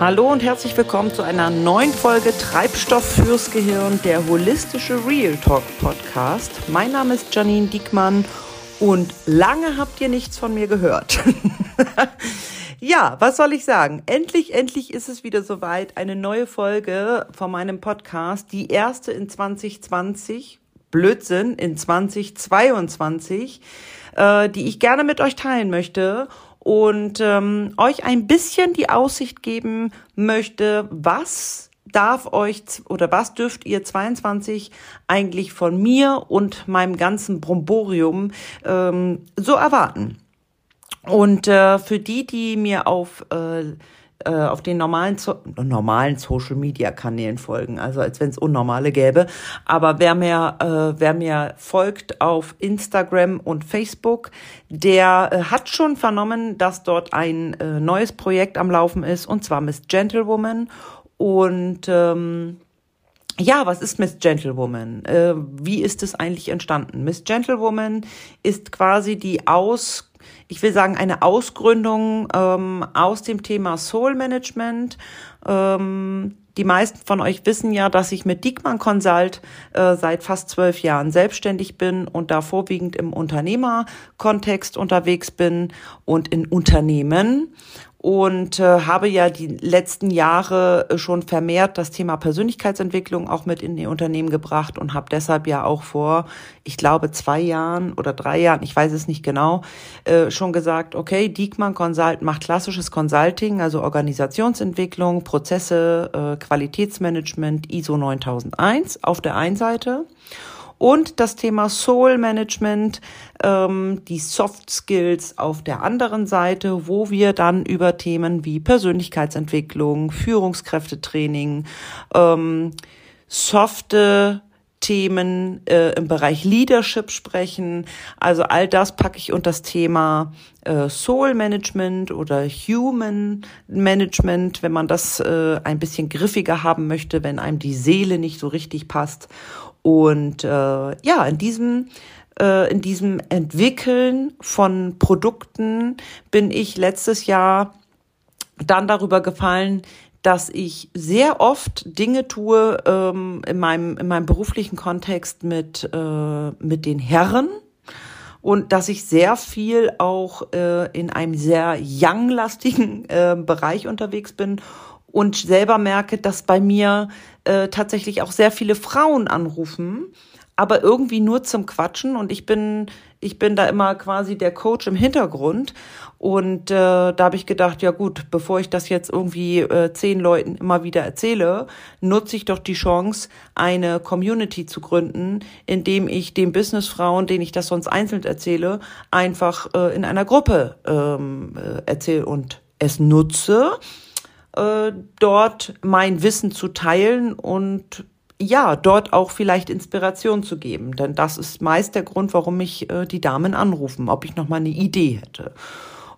Hallo und herzlich willkommen zu einer neuen Folge Treibstoff fürs Gehirn, der holistische Real Talk Podcast. Mein Name ist Janine Diekmann und lange habt ihr nichts von mir gehört. ja, was soll ich sagen? Endlich, endlich ist es wieder soweit. Eine neue Folge von meinem Podcast, die erste in 2020. Blödsinn in 2022, äh, die ich gerne mit euch teilen möchte und ähm, euch ein bisschen die Aussicht geben möchte, was darf euch oder was dürft ihr 22 eigentlich von mir und meinem ganzen Bromborium ähm, so erwarten. Und äh, für die, die mir auf äh, äh, auf den normalen, normalen Social Media Kanälen folgen, also als wenn es unnormale gäbe. Aber wer mir, äh, wer mir folgt auf Instagram und Facebook, der äh, hat schon vernommen, dass dort ein äh, neues Projekt am Laufen ist, und zwar Miss Gentlewoman. Und ähm, ja, was ist Miss Gentlewoman? Äh, wie ist es eigentlich entstanden? Miss Gentlewoman ist quasi die Aus ich will sagen, eine Ausgründung ähm, aus dem Thema Soul Management. Ähm, die meisten von euch wissen ja, dass ich mit Diekmann Consult äh, seit fast zwölf Jahren selbstständig bin und da vorwiegend im Unternehmerkontext unterwegs bin und in Unternehmen und äh, habe ja die letzten Jahre äh, schon vermehrt das Thema Persönlichkeitsentwicklung auch mit in die Unternehmen gebracht und habe deshalb ja auch vor, ich glaube, zwei Jahren oder drei Jahren, ich weiß es nicht genau, äh, schon gesagt, okay, Diekmann Consult macht klassisches Consulting, also Organisationsentwicklung, Prozesse, äh, Qualitätsmanagement, ISO 9001 auf der einen Seite und das Thema Soul Management, ähm, die Soft Skills auf der anderen Seite, wo wir dann über Themen wie Persönlichkeitsentwicklung, Führungskräftetraining, ähm, softe Themen äh, im Bereich Leadership sprechen. Also all das packe ich unter das Thema äh, Soul Management oder Human Management, wenn man das äh, ein bisschen griffiger haben möchte, wenn einem die Seele nicht so richtig passt. Und äh, ja, in diesem äh, in diesem Entwickeln von Produkten bin ich letztes Jahr dann darüber gefallen, dass ich sehr oft Dinge tue ähm, in, meinem, in meinem beruflichen Kontext mit, äh, mit den Herren. Und dass ich sehr viel auch äh, in einem sehr young-lastigen äh, Bereich unterwegs bin und selber merke, dass bei mir äh, tatsächlich auch sehr viele Frauen anrufen, aber irgendwie nur zum Quatschen. Und ich bin ich bin da immer quasi der Coach im Hintergrund. Und äh, da habe ich gedacht, ja gut, bevor ich das jetzt irgendwie äh, zehn Leuten immer wieder erzähle, nutze ich doch die Chance, eine Community zu gründen, indem ich den Businessfrauen, denen ich das sonst einzeln erzähle, einfach äh, in einer Gruppe ähm, äh, erzähle und es nutze äh, dort mein Wissen zu teilen und ja, dort auch vielleicht Inspiration zu geben. Denn das ist meist der Grund, warum mich äh, die Damen anrufen, ob ich noch mal eine Idee hätte.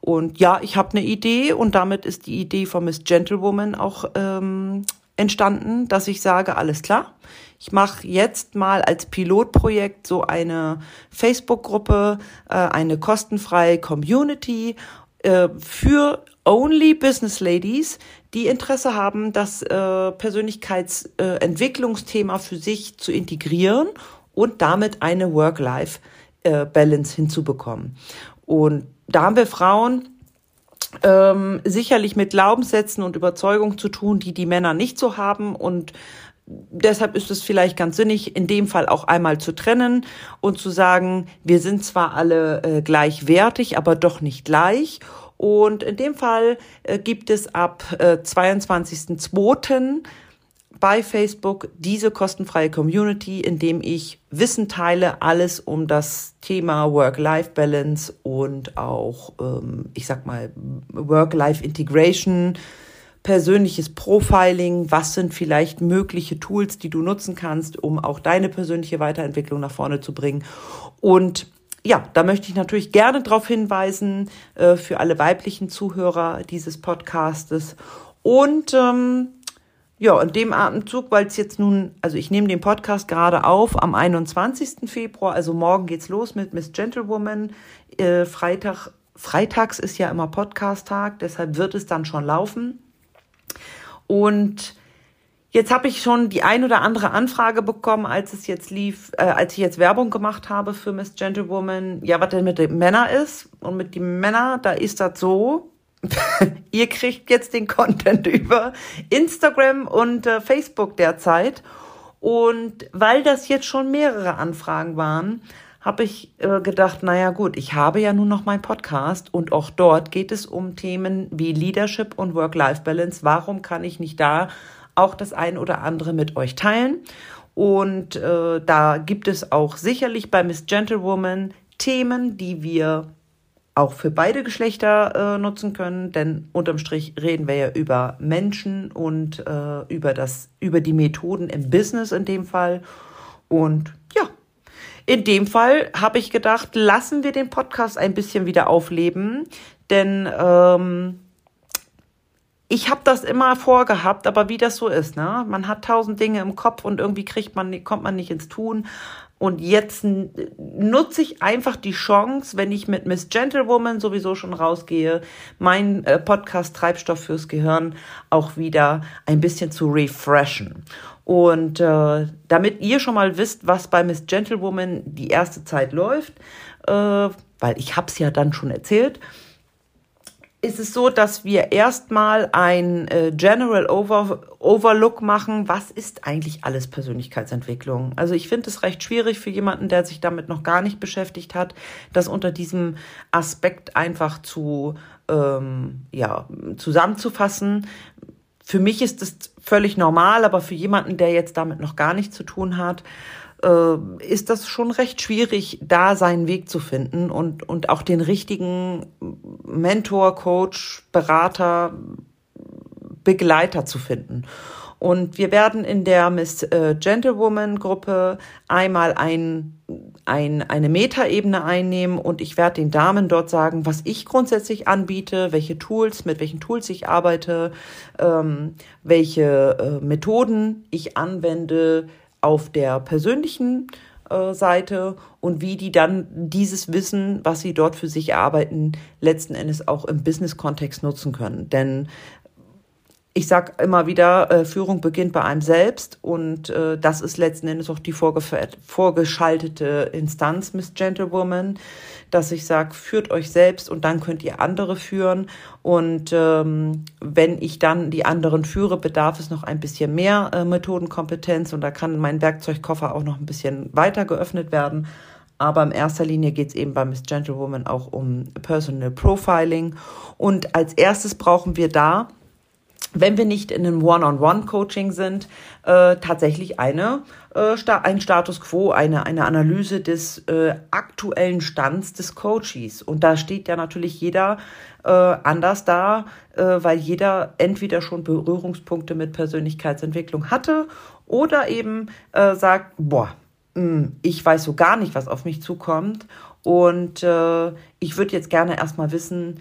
Und ja, ich habe eine Idee und damit ist die Idee von Miss Gentlewoman auch ähm, entstanden, dass ich sage, alles klar, ich mache jetzt mal als Pilotprojekt so eine Facebook-Gruppe, äh, eine kostenfreie Community äh, für Only Business Ladies, die Interesse haben, das äh, Persönlichkeitsentwicklungsthema äh, für sich zu integrieren und damit eine Work-Life-Balance äh, hinzubekommen. Und da haben wir Frauen ähm, sicherlich mit Glaubenssätzen und Überzeugungen zu tun, die die Männer nicht so haben und deshalb ist es vielleicht ganz sinnig, in dem Fall auch einmal zu trennen und zu sagen, wir sind zwar alle äh, gleichwertig, aber doch nicht gleich. Und in dem Fall äh, gibt es ab äh, 22.02. bei Facebook diese kostenfreie Community, in dem ich Wissen teile, alles um das Thema Work-Life-Balance und auch, ähm, ich sag mal, Work-Life-Integration, persönliches Profiling, was sind vielleicht mögliche Tools, die du nutzen kannst, um auch deine persönliche Weiterentwicklung nach vorne zu bringen. Und ja, da möchte ich natürlich gerne darauf hinweisen äh, für alle weiblichen Zuhörer dieses Podcastes. Und ähm, ja, in dem Atemzug, weil es jetzt nun, also ich nehme den Podcast gerade auf am 21. Februar, also morgen geht's los mit Miss Gentlewoman. Äh, Freitag, freitags ist ja immer Podcast-Tag, deshalb wird es dann schon laufen. Und Jetzt habe ich schon die ein oder andere Anfrage bekommen, als es jetzt lief, äh, als ich jetzt Werbung gemacht habe für Miss Gentlewoman. Ja, was denn mit den Männern ist und mit den Männern, da ist das so. Ihr kriegt jetzt den Content über Instagram und äh, Facebook derzeit. Und weil das jetzt schon mehrere Anfragen waren, habe ich äh, gedacht, naja gut, ich habe ja nun noch meinen Podcast und auch dort geht es um Themen wie Leadership und Work-Life-Balance. Warum kann ich nicht da auch das ein oder andere mit euch teilen? Und äh, da gibt es auch sicherlich bei Miss Gentlewoman Themen, die wir auch für beide Geschlechter äh, nutzen können, denn unterm Strich reden wir ja über Menschen und äh, über das, über die Methoden im Business in dem Fall. Und ja, in dem Fall habe ich gedacht, lassen wir den Podcast ein bisschen wieder aufleben, denn ähm, ich habe das immer vorgehabt, aber wie das so ist, ne? Man hat tausend Dinge im Kopf und irgendwie kriegt man, kommt man nicht ins Tun. Und jetzt nutze ich einfach die Chance, wenn ich mit Miss Gentlewoman sowieso schon rausgehe, mein äh, Podcast Treibstoff fürs Gehirn auch wieder ein bisschen zu refreshen. Und äh, damit ihr schon mal wisst, was bei Miss Gentlewoman die erste Zeit läuft, äh, weil ich habe es ja dann schon erzählt, ist es so, dass wir erstmal ein äh, General Over Overlook machen. Was ist eigentlich alles Persönlichkeitsentwicklung? Also ich finde es recht schwierig für jemanden, der sich damit noch gar nicht beschäftigt hat, das unter diesem Aspekt einfach zu ähm, ja zusammenzufassen. Für mich ist es völlig normal, aber für jemanden, der jetzt damit noch gar nichts zu tun hat, äh, ist das schon recht schwierig, da seinen Weg zu finden und, und auch den richtigen Mentor, Coach, Berater, Begleiter zu finden. Und wir werden in der Miss äh, Gentlewoman Gruppe einmal ein ein, eine Metaebene einnehmen und ich werde den Damen dort sagen, was ich grundsätzlich anbiete, welche Tools, mit welchen Tools ich arbeite, ähm, welche äh, Methoden ich anwende auf der persönlichen äh, Seite und wie die dann dieses Wissen, was sie dort für sich erarbeiten, letzten Endes auch im Business-Kontext nutzen können. Denn ich sage immer wieder, äh, Führung beginnt bei einem selbst und äh, das ist letzten Endes auch die vorgeschaltete Instanz, Miss Gentlewoman, dass ich sage, führt euch selbst und dann könnt ihr andere führen. Und ähm, wenn ich dann die anderen führe, bedarf es noch ein bisschen mehr äh, Methodenkompetenz und da kann mein Werkzeugkoffer auch noch ein bisschen weiter geöffnet werden. Aber in erster Linie geht es eben bei Miss Gentlewoman auch um Personal Profiling. Und als erstes brauchen wir da wenn wir nicht in einem One-on-One-Coaching sind, äh, tatsächlich eine, äh, ein Status quo, eine, eine Analyse des äh, aktuellen Stands des Coaches. Und da steht ja natürlich jeder äh, anders da, äh, weil jeder entweder schon Berührungspunkte mit Persönlichkeitsentwicklung hatte oder eben äh, sagt, boah, mh, hm, ich weiß so gar nicht, was auf mich zukommt. Und äh, ich würde jetzt gerne erstmal wissen,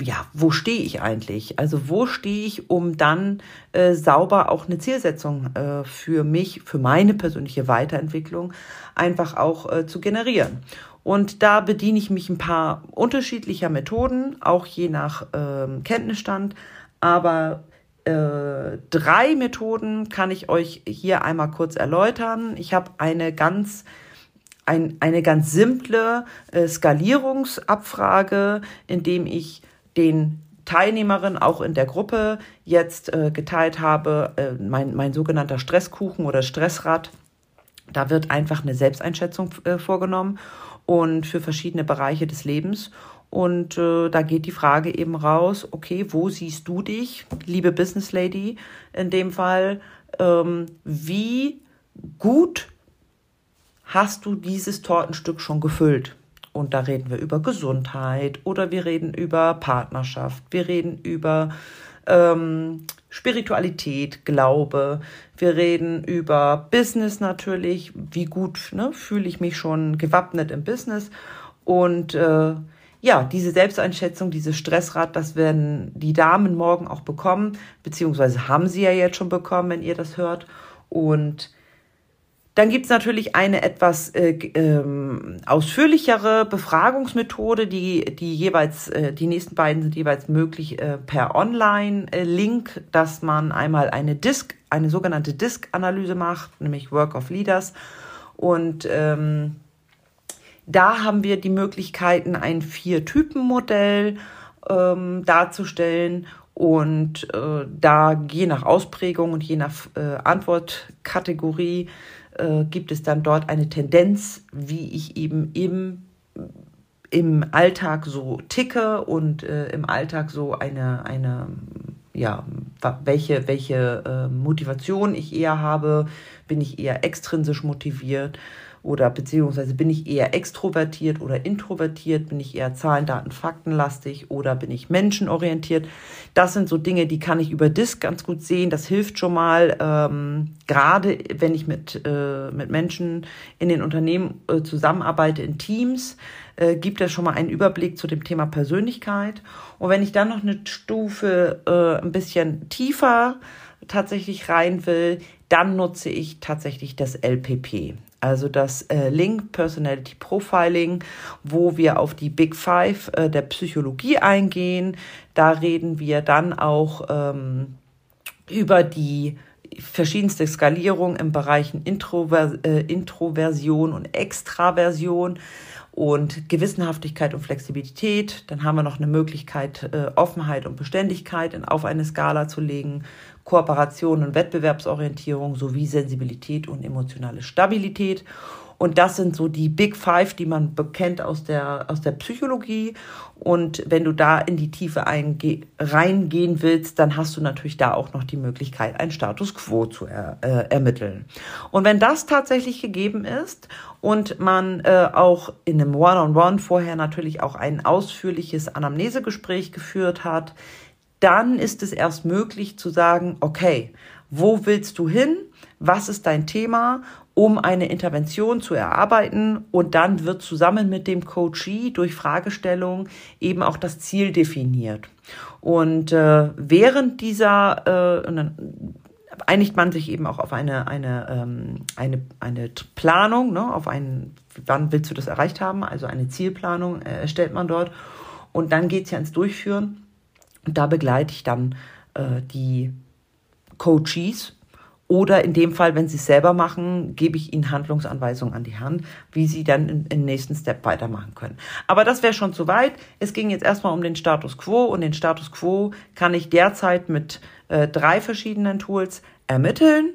ja, wo stehe ich eigentlich? Also wo stehe ich, um dann äh, sauber auch eine Zielsetzung äh, für mich, für meine persönliche Weiterentwicklung einfach auch äh, zu generieren. Und da bediene ich mich ein paar unterschiedlicher Methoden, auch je nach ähm, Kenntnisstand. Aber äh, drei Methoden kann ich euch hier einmal kurz erläutern. Ich habe eine ganz ein, eine ganz simple äh, Skalierungsabfrage, indem ich den Teilnehmerinnen auch in der Gruppe jetzt äh, geteilt habe, äh, mein, mein sogenannter Stresskuchen oder Stressrad. Da wird einfach eine Selbsteinschätzung äh, vorgenommen und für verschiedene Bereiche des Lebens. Und äh, da geht die Frage eben raus, okay, wo siehst du dich, liebe Business Lady, in dem Fall, ähm, wie gut hast du dieses Tortenstück schon gefüllt? Und da reden wir über Gesundheit oder wir reden über Partnerschaft, wir reden über ähm, Spiritualität, Glaube, wir reden über Business natürlich, wie gut ne, fühle ich mich schon gewappnet im Business. Und äh, ja, diese Selbsteinschätzung, dieses Stressrad, das werden die Damen morgen auch bekommen, beziehungsweise haben sie ja jetzt schon bekommen, wenn ihr das hört. Und Dann gibt's natürlich eine etwas äh, ähm, ausführlichere Befragungsmethode, die, die jeweils, äh, die nächsten beiden sind jeweils möglich äh, per Online-Link, dass man einmal eine Disk, eine sogenannte Disk-Analyse macht, nämlich Work of Leaders. Und ähm, da haben wir die Möglichkeiten, ein Vier-Typen-Modell ähm, darzustellen und äh, da je nach Ausprägung und je nach äh, Antwortkategorie äh, gibt es dann dort eine Tendenz, wie ich eben im, im Alltag so ticke und äh, im Alltag so eine, eine ja, welche, welche äh, Motivation ich eher habe. Bin ich eher extrinsisch motiviert? Oder beziehungsweise bin ich eher extrovertiert oder introvertiert, bin ich eher Zahlen, Daten, Faktenlastig oder bin ich menschenorientiert. Das sind so Dinge, die kann ich über Disk ganz gut sehen. Das hilft schon mal, ähm, gerade wenn ich mit, äh, mit Menschen in den Unternehmen äh, zusammenarbeite, in Teams, äh, gibt es schon mal einen Überblick zu dem Thema Persönlichkeit. Und wenn ich dann noch eine Stufe äh, ein bisschen tiefer tatsächlich rein will, dann nutze ich tatsächlich das LPP also das äh, Link Personality Profiling, wo wir auf die Big Five äh, der Psychologie eingehen. Da reden wir dann auch ähm, über die verschiedenste Skalierung im Bereichen Introver äh, Introversion und Extraversion und Gewissenhaftigkeit und Flexibilität. Dann haben wir noch eine Möglichkeit, äh, Offenheit und Beständigkeit auf eine Skala zu legen, Kooperation und Wettbewerbsorientierung sowie Sensibilität und emotionale Stabilität. Und das sind so die Big Five, die man bekennt aus der, aus der Psychologie. Und wenn du da in die Tiefe reingehen willst, dann hast du natürlich da auch noch die Möglichkeit, einen Status quo zu er, äh, ermitteln. Und wenn das tatsächlich gegeben ist und man äh, auch in einem One-on-One -on -One vorher natürlich auch ein ausführliches Anamnesegespräch geführt hat, dann ist es erst möglich zu sagen, okay, wo willst du hin? Was ist dein Thema? Um eine Intervention zu erarbeiten und dann wird zusammen mit dem Coachee durch Fragestellung eben auch das Ziel definiert. Und äh, während dieser äh, einigt man sich eben auch auf eine, eine, ähm, eine, eine Planung, ne, auf einen, wann willst du das erreicht haben, also eine Zielplanung äh, erstellt man dort und dann geht's ja ins Durchführen. Und da begleite ich dann äh, die Coaches oder in dem Fall, wenn sie es selber machen, gebe ich ihnen Handlungsanweisungen an die Hand, wie sie dann im, nächsten Step weitermachen können. Aber das wäre schon zu weit. Es ging jetzt erstmal um den Status quo und den Status quo kann ich derzeit mit äh, drei verschiedenen Tools ermitteln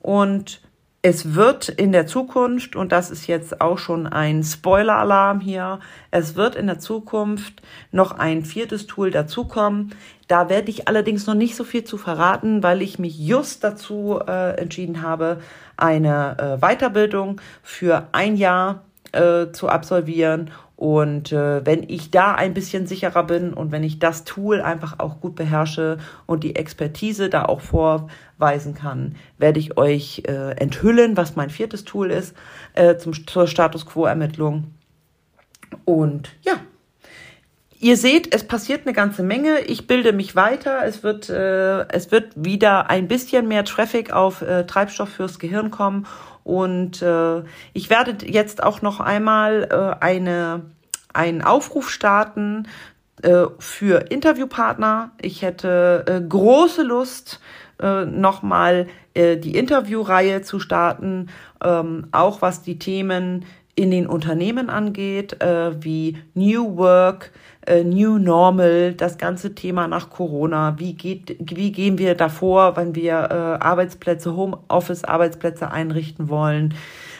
und es wird in der Zukunft, und das ist jetzt auch schon ein Spoiler-Alarm hier, es wird in der Zukunft noch ein viertes Tool dazukommen. Da werde ich allerdings noch nicht so viel zu verraten, weil ich mich just dazu äh, entschieden habe, eine äh, Weiterbildung für ein Jahr äh, zu absolvieren und äh, wenn ich da ein bisschen sicherer bin und wenn ich das Tool einfach auch gut beherrsche und die Expertise da auch vorweisen kann, werde ich euch äh, enthüllen, was mein viertes Tool ist äh, zum, zur Status Quo-Ermittlung. Und ja, Ihr seht, es passiert eine ganze Menge. Ich bilde mich weiter. Es wird, äh, es wird wieder ein bisschen mehr Traffic auf äh, Treibstoff fürs Gehirn kommen und äh, ich werde jetzt auch noch einmal äh, eine, einen Aufruf starten äh, für Interviewpartner. Ich hätte äh, große Lust, äh, nochmal äh, die Interviewreihe zu starten, ähm, auch was die Themen in den Unternehmen angeht, äh, wie New Work, äh, New Normal, das ganze Thema nach Corona, wie geht, wie gehen wir davor, wenn wir äh, Arbeitsplätze, Homeoffice-Arbeitsplätze einrichten wollen,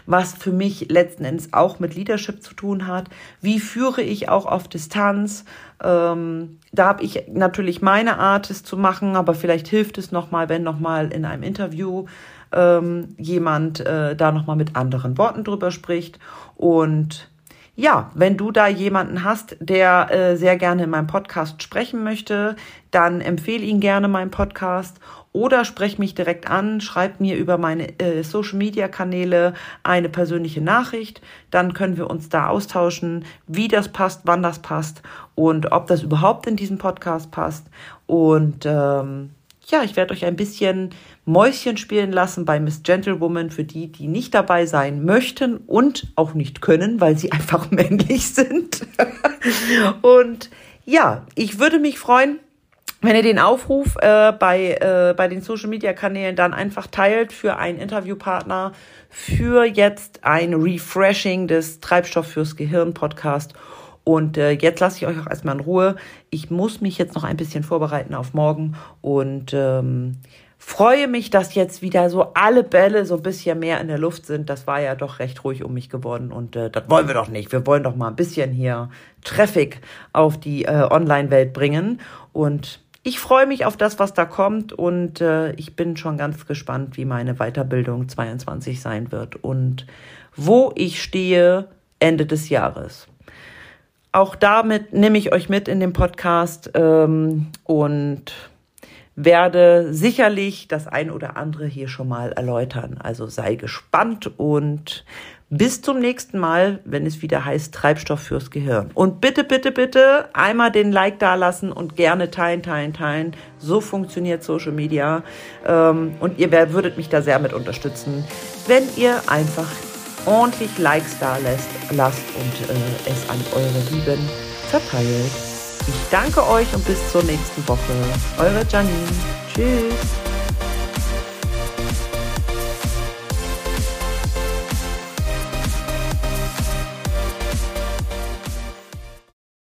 was für mich letzten Endes auch mit Leadership zu tun hat. Wie führe ich auch auf Distanz? Ähm, da habe ich natürlich meine Art, es zu machen, aber vielleicht hilft es nochmal, wenn nochmal in einem Interview ähm, jemand äh, da nochmal mit anderen Worten drüber spricht. Und ja, wenn du da jemanden hast, der äh, sehr gerne in meinem Podcast sprechen möchte, dann empfehle ihn gerne meinen Podcast. Oder sprech mich direkt an, schreib mir über meine äh, Social Media Kanäle eine persönliche Nachricht, dann können wir uns da austauschen, wie das passt, wann das passt und ob das überhaupt in diesen Podcast passt. Und ähm, ja, ich werde euch ein bisschen Mäuschen spielen lassen bei Miss Gentlewoman für die, die nicht dabei sein möchten und auch nicht können, weil sie einfach männlich sind. und ja, ich würde mich freuen, wenn ihr den Aufruf äh, bei, äh, bei den Social Media Kanälen dann einfach teilt für einen Interviewpartner, für jetzt ein Refreshing des Treibstoff fürs Gehirn Podcast. Und äh, jetzt lasse ich euch auch erstmal in Ruhe. Ich muss mich jetzt noch ein bisschen vorbereiten auf morgen und ähm, freue mich, dass jetzt wieder so alle Bälle so ein bisschen mehr in der Luft sind. Das war ja doch recht ruhig um mich geworden und äh, das wollen wir doch nicht. Wir wollen doch mal ein bisschen hier Traffic auf die äh, Online-Welt bringen und ich freue mich auf das, was da kommt und äh, ich bin schon ganz gespannt, wie meine Weiterbildung 22 sein wird und wo ich stehe Ende des Jahres. Auch damit nehme ich euch mit in den Podcast ähm, und werde sicherlich das ein oder andere hier schon mal erläutern. Also sei gespannt und bis zum nächsten Mal, wenn es wieder heißt Treibstoff fürs Gehirn. Und bitte, bitte, bitte einmal den Like da lassen und gerne teilen, teilen, teilen. So funktioniert Social Media. Ähm, und ihr würdet mich da sehr mit unterstützen, wenn ihr einfach ordentlich Likes da lasst und äh, es an eure Lieben verteilt. Ich danke euch und bis zur nächsten Woche. Eure Janine. Tschüss.